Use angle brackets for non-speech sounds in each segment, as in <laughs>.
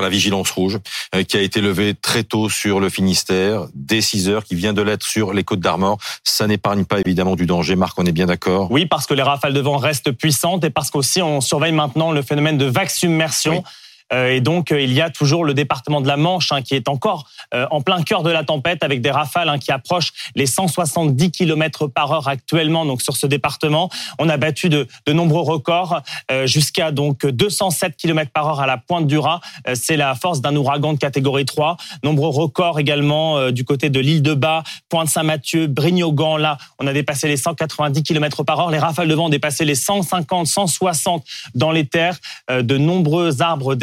la vigilance rouge euh, qui a été levée très tôt sur le Finistère, dès 6 heures, qui vient de l'être sur les côtes d'Armor. Ça n'épargne pas évidemment du danger. Marc, on est bien d'accord? Oui, parce que les rafales de vent restent puissantes et parce qu'aussi on surveille maintenant le phénomène de vague submersion. Et donc, euh, il y a toujours le département de la Manche hein, qui est encore euh, en plein cœur de la tempête avec des rafales hein, qui approchent les 170 km par heure actuellement. Donc, sur ce département, on a battu de, nombreux records jusqu'à donc 207 km par heure à la pointe du Raz. C'est la force d'un ouragan de catégorie 3. Nombreux records également du côté de l'île de Bas, Pointe-Saint-Mathieu, Brignogan. Là, on a dépassé les 190 km par heure. Les rafales de vent ont dépassé les 150, 160 dans les terres. De nombreux arbres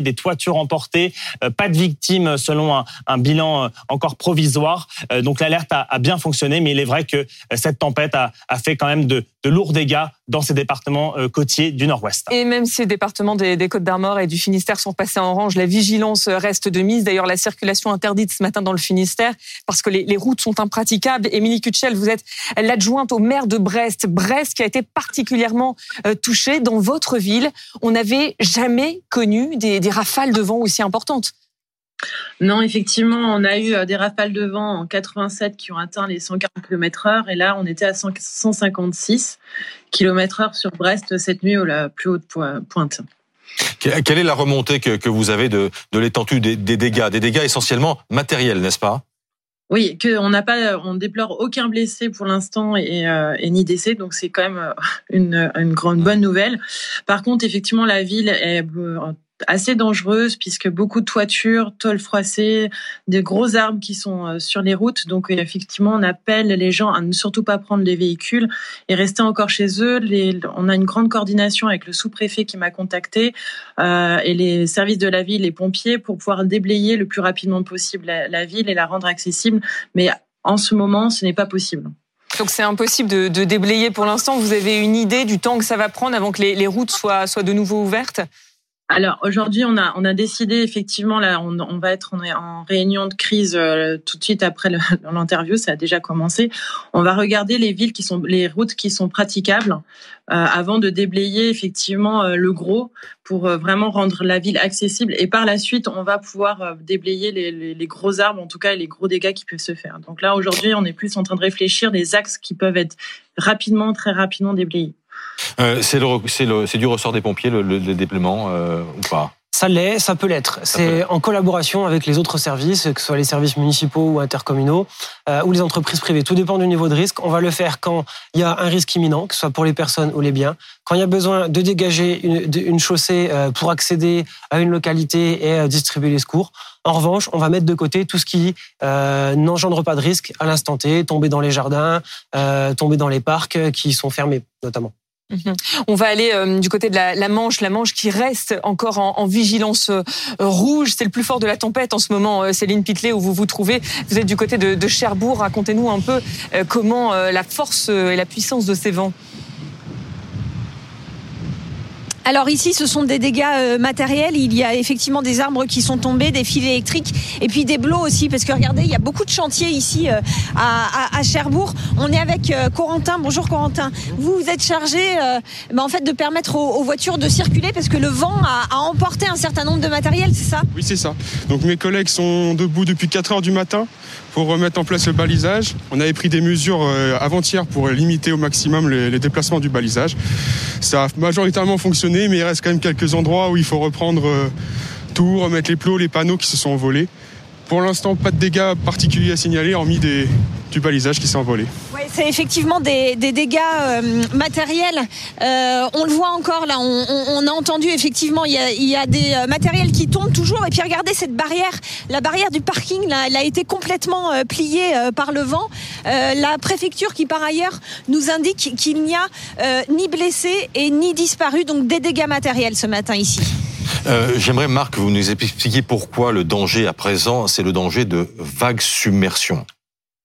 des toitures emportées, euh, pas de victimes selon un, bilan euh, encore provisoire. Euh, donc l'alerte a, bien fonctionné, mais il est vrai que cette tempête a, fait quand même de, lourds dégâts dans ces départements côtiers du nord-ouest. Et même si ces départements des, Côtes d'Armor et du Finistère sont passés en orange, la vigilance reste de mise. D'ailleurs, la circulation interdite ce matin dans le Finistère parce que les, routes sont impraticables. Émilie Kutschel, vous êtes l'adjointe au maire de Brest. Brest qui a été particulièrement touchée dans votre ville. On n'avait jamais connu des, rafales de vent aussi importantes. Non, effectivement, on a eu euh, des rafales de vent en 87 qui ont atteint les 140 km/h et là, on était à 156 km/h sur Brest cette nuit au la plus haute pointe. Quelle est la remontée que, vous avez de, l'étendue des, dégâts? Des dégâts essentiellement matériels, n'est-ce pas? Oui, que on n'a pas, on déplore aucun blessé pour l'instant et, euh, ni décès, donc c'est quand même euh, une, une grande bonne nouvelle. Par contre, effectivement, la ville est assez dangereuse puisque beaucoup de toitures, tôles froissées, des gros arbres qui sont euh, sur les routes. Donc effectivement, on appelle les gens à ne surtout pas prendre les véhicules et rester encore chez eux. On a une grande coordination avec le sous-préfet qui m'a contacté euh, et les services de la ville, les pompiers, pour pouvoir déblayer le plus rapidement possible la, ville et la rendre accessible. Mais en ce moment, ce n'est pas possible. Donc c'est impossible de, déblayer pour l'instant. Vous avez une idée du temps que ça va prendre avant que les, routes soient de nouveau ouvertes? Alors aujourd'hui, on a on a décidé effectivement là, on, on va être on est en réunion de crise euh, tout de suite après <laughs> l'interview, ça a déjà commencé. On va regarder les villes qui sont les routes qui sont praticables euh, avant de déblayer effectivement euh, le gros pour vraiment rendre la ville accessible. Et par la suite, on va pouvoir déblayer les, les, les, gros arbres, en tout cas les gros dégâts qui peuvent se faire. Donc là aujourd'hui, on est plus en train de réfléchir des axes qui peuvent être rapidement, très rapidement déblayés. Euh, c'est du ressort des pompiers, le, le, déploiement, euh, ou pas? Ça l'est, ça peut l'être. C'est en collaboration avec les autres services, que ce soit les services municipaux ou intercommunaux, euh, ou les entreprises privées. Tout dépend du niveau de risque. On va le faire quand il y a un risque imminent, que ce soit pour les personnes ou les biens. Quand il y a besoin de dégager une, une chaussée pour accéder à une localité et distribuer les secours. En revanche, on va mettre de côté tout ce qui n'engendre pas de risque à l'instant T, tomber dans les jardins, tomber dans les parcs qui sont fermés notamment. Mhm. On va aller euh, du côté de la, Manche, la Manche qui reste encore en, vigilance euh, rouge. C'est le plus fort de la tempête en ce moment, euh, Céline Pitlet, où vous vous trouvez. Vous êtes du côté de, de Cherbourg. Racontez-nous un peu comment la force et la puissance de ces vents. Alors ici, ce sont des dégâts euh, matériels. Il y a effectivement des arbres qui sont tombés, des fils électriques et puis des blots aussi. Parce que regardez, il y a beaucoup de chantiers ici euh, à, Cherbourg. On est avec euh, Corentin. Bonjour Corentin. Vous, vous êtes chargé bah, en fait de permettre aux, voitures de circuler parce que le vent a, emporté un certain nombre de matériel, c'est ça? Oui, c'est ça. Donc mes collègues sont debout depuis 4 heures du matin pour remettre en place le balisage. On avait pris des mesures avant-hier pour limiter au maximum les, les déplacements du balisage. Ça a majoritairement fonctionné mais il reste quand même quelques endroits où il faut reprendre euh, tout, remettre les plots, les panneaux qui se sont envolés. Pour l'instant, pas de dégâts particuliers à signaler, hormis du balisage qui s'est envolé. C'est effectivement des, dégâts euh, matériels. Euh, on le voit encore là, on, a entendu effectivement, il y a, des matériels qui tombent toujours. Et puis regardez cette barrière, la barrière du parking, elle a été complètement pliée par le vent. la préfecture qui par ailleurs nous indique qu'il n'y a ni blessés et ni disparus, donc des dégâts matériels ce matin ici. Euh, j'aimerais, Marc, que vous nous expliquiez pourquoi le danger à présent, c'est le danger de vague submersion.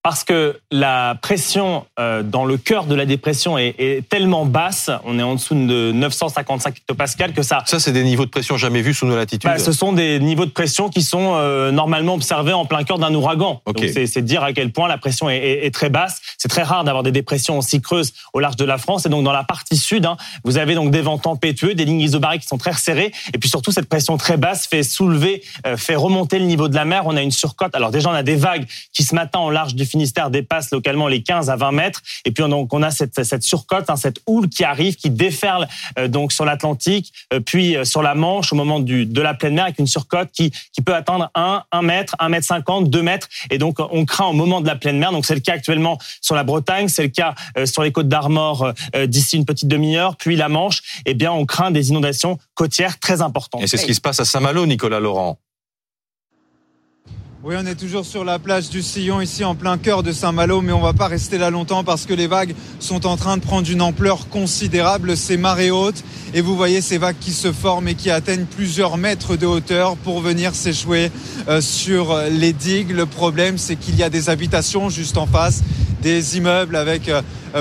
Parce que la pression euh, dans le cœur de la dépression est, est, tellement basse, on est en dessous de 955 hectopascales, que ça... Ça, c'est des niveaux de pression jamais vus sous nos latitudes bah, Ce sont des niveaux de pression qui sont euh, normalement observés en plein cœur d'un ouragan. Okay. Donc c'est dire à quel point la pression est, est, est très basse. C'est très rare d'avoir des dépressions aussi creuses au large de la France. Et donc dans la partie sud, hein, vous avez donc des vents tempétueux, des lignes isobariques qui sont très resserrées. Et puis surtout, cette pression très basse fait soulever, euh, fait remonter le niveau de la mer. On a une surcote. Alors déjà, on a des vagues qui ce matin en large du Finistère dépassent localement les 15 à 20 mètres. Et puis donc on a cette, cette surcote, hein, cette houle qui arrive, qui déferle euh, donc sur l'Atlantique, euh, puis euh, sur la Manche au moment du, de la pleine mer avec une surcote qui, qui peut atteindre 1, 1 mètre, 1 mètre 50, 2 mètres. Et donc on craint au moment de la pleine mer. Donc c'est le cas actuellement sur la Bretagne, c'est le cas sur les côtes d'Armor d'ici une petite demi-heure, puis la Manche. Eh bien on craint des inondations côtières très importantes. Et c'est ce qui se passe à Saint-Malo, Nicolas Laurent. Oui, on est toujours sur la plage du Sillon, ici en plein cœur de Saint-Malo, mais on va pas rester là longtemps parce que les vagues sont en train de prendre une ampleur considérable. C'est marée haute et vous voyez ces vagues qui se forment et qui atteignent plusieurs mètres de hauteur pour venir s'échouer sur les digues. Le problème, c'est qu'il y a des habitations juste en face, des immeubles avec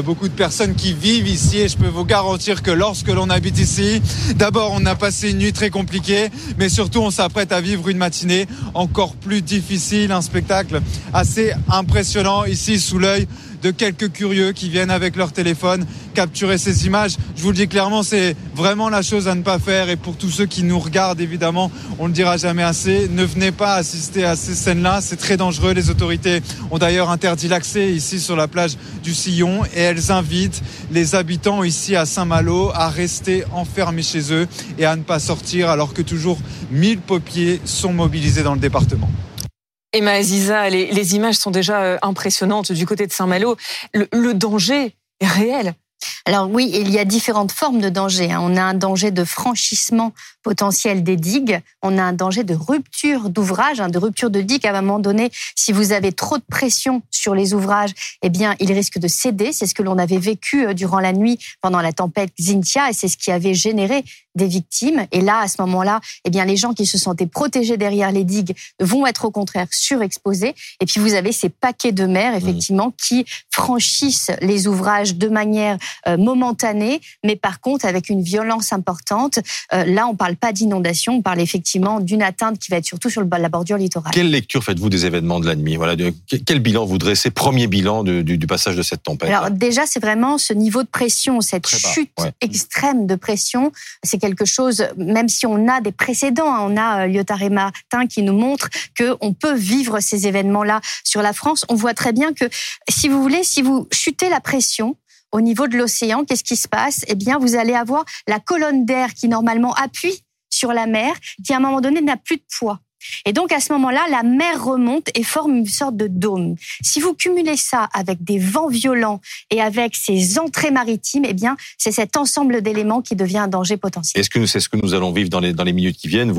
beaucoup de personnes qui vivent ici et je peux vous garantir que lorsque l'on habite ici, d'abord on a passé une nuit très compliquée, mais surtout on s'apprête à vivre une matinée encore plus difficile, un spectacle assez impressionnant ici sous l'œil de quelques curieux qui viennent avec leur téléphone capturer ces images. Je vous le dis clairement, c'est vraiment la chose à ne pas faire. Et pour tous ceux qui nous regardent, évidemment, on le dira jamais assez, ne venez pas assister à ces scènes-là. C'est très dangereux. Les autorités ont d'ailleurs interdit l'accès ici sur la plage du Sillon et elles invitent les habitants ici à Saint-Malo à rester enfermés chez eux et à ne pas sortir alors que toujours 1000 pompiers sont mobilisés dans le département. Emma Aziza, les, images sont déjà impressionnantes du côté de Saint-Malo. Le, danger est réel. Alors oui, il y a différentes formes de danger. On a un danger de franchissement potentiel des digues. On a un danger de rupture d'ouvrage, de rupture de digue. À un moment donné, si vous avez trop de pression sur les ouvrages, eh bien, ils risquent de céder. C'est ce que l'on avait vécu durant la nuit pendant la tempête Xintia et c'est ce qui avait généré des victimes. Et là, à ce moment-là, eh bien, les gens qui se sentaient protégés derrière les digues vont être au contraire surexposés. Et puis, vous avez ces paquets de mer, effectivement, qui franchissent les ouvrages de manière euh, momentanée, mais par contre, avec une violence importante. Euh, là, on parle pas d'inondation, on parle effectivement d'une atteinte qui va être surtout sur le, la bordure littorale. Quelle lecture faites-vous des événements de la nuit? Voilà, de, Quel bilan vous dressez? Premier bilan de, du, du, passage de cette tempête Alors, déjà, c'est vraiment ce niveau de pression, cette chute ouais. extrême de pression. C'est quelque chose, même si on a des précédents, hein, on a Lyotard Martin qui nous montre que on peut vivre ces événements-là sur la France. On voit très bien que, si vous voulez, si vous chutez la pression, au niveau de l'océan, qu'est-ce qui se passe? Eh bien, vous allez avoir la colonne d'air qui normalement appuie sur la mer, qui à un moment donné n'a plus de poids. Et donc à ce moment-là, la mer remonte et forme une sorte de dôme. Si vous cumulez ça avec des vents violents et avec ces entrées maritimes, eh bien c'est cet ensemble d'éléments qui devient un danger potentiel. Est-ce que c'est ce que nous allons vivre dans les dans les minutes qui viennent?